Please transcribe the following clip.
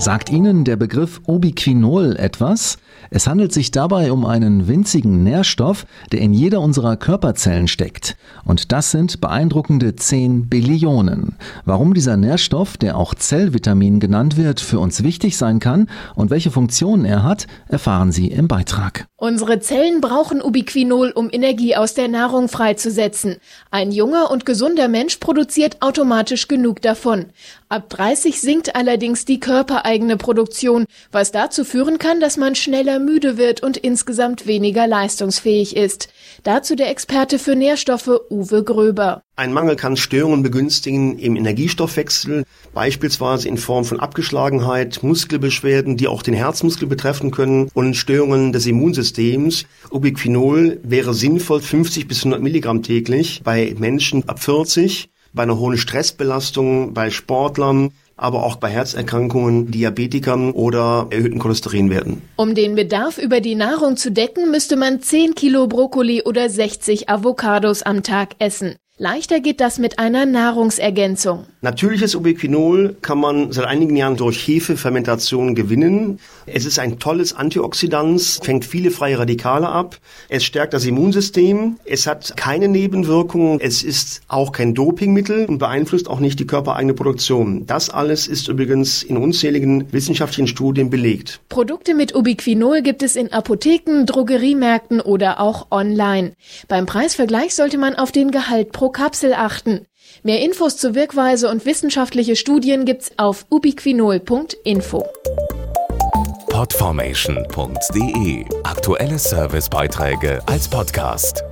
Sagt Ihnen der Begriff Ubiquinol etwas? Es handelt sich dabei um einen winzigen Nährstoff, der in jeder unserer Körperzellen steckt. Und das sind beeindruckende 10 Billionen. Warum dieser Nährstoff, der auch Zellvitamin genannt wird, für uns wichtig sein kann und welche Funktionen er hat, erfahren Sie im Beitrag. Unsere Zellen brauchen Ubiquinol, um Energie aus der Nahrung freizusetzen. Ein junger und gesunder Mensch produziert automatisch genug davon. Ab 30 sinkt allerdings die körpereigene Produktion, was dazu führen kann, dass man schneller müde wird und insgesamt weniger leistungsfähig ist. Dazu der Experte für Nährstoffe Uwe Gröber. Ein Mangel kann Störungen begünstigen im Energiestoffwechsel, beispielsweise in Form von Abgeschlagenheit, Muskelbeschwerden, die auch den Herzmuskel betreffen können und Störungen des Immunsystems. Ubiquinol wäre sinnvoll 50 bis 100 Milligramm täglich bei Menschen ab 40, bei einer hohen Stressbelastung, bei Sportlern, aber auch bei Herzerkrankungen, Diabetikern oder erhöhten Cholesterinwerten. Um den Bedarf über die Nahrung zu decken, müsste man 10 Kilo Brokkoli oder 60 Avocados am Tag essen. Leichter geht das mit einer Nahrungsergänzung. Natürliches Ubiquinol kann man seit einigen Jahren durch Hefefermentation gewinnen. Es ist ein tolles Antioxidant, fängt viele freie Radikale ab. Es stärkt das Immunsystem. Es hat keine Nebenwirkungen. Es ist auch kein Dopingmittel und beeinflusst auch nicht die körpereigene Produktion. Das alles ist übrigens in unzähligen wissenschaftlichen Studien belegt. Produkte mit Ubiquinol gibt es in Apotheken, Drogeriemärkten oder auch online. Beim Preisvergleich sollte man auf den Gehalt Kapsel achten. Mehr Infos zur Wirkweise und wissenschaftliche Studien gibt's auf ubiquinol.info. Podformation.de Aktuelle Servicebeiträge als Podcast.